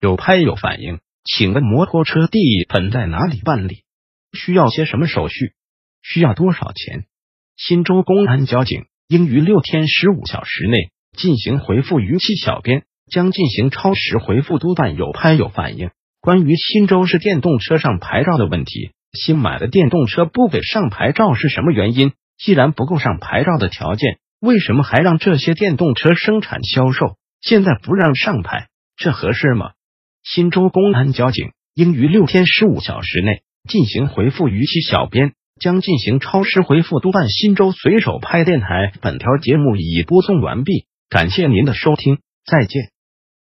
有拍有反应，请问摩托车地本在哪里办理？需要些什么手续？需要多少钱？新州公安交警应于六天十五小时内进行回复逾期小编，将进行超时回复督办有拍有反应。关于新州市电动车上牌照的问题，新买的电动车不给上牌照是什么原因？既然不够上牌照的条件，为什么还让这些电动车生产销售？现在不让上牌，这合适吗？新州公安交警应于六天十五小时内进行回复逾期小编，将进行超时回复督办。新州随手拍电台，本条节目已播送完毕，感谢您的收听，再见。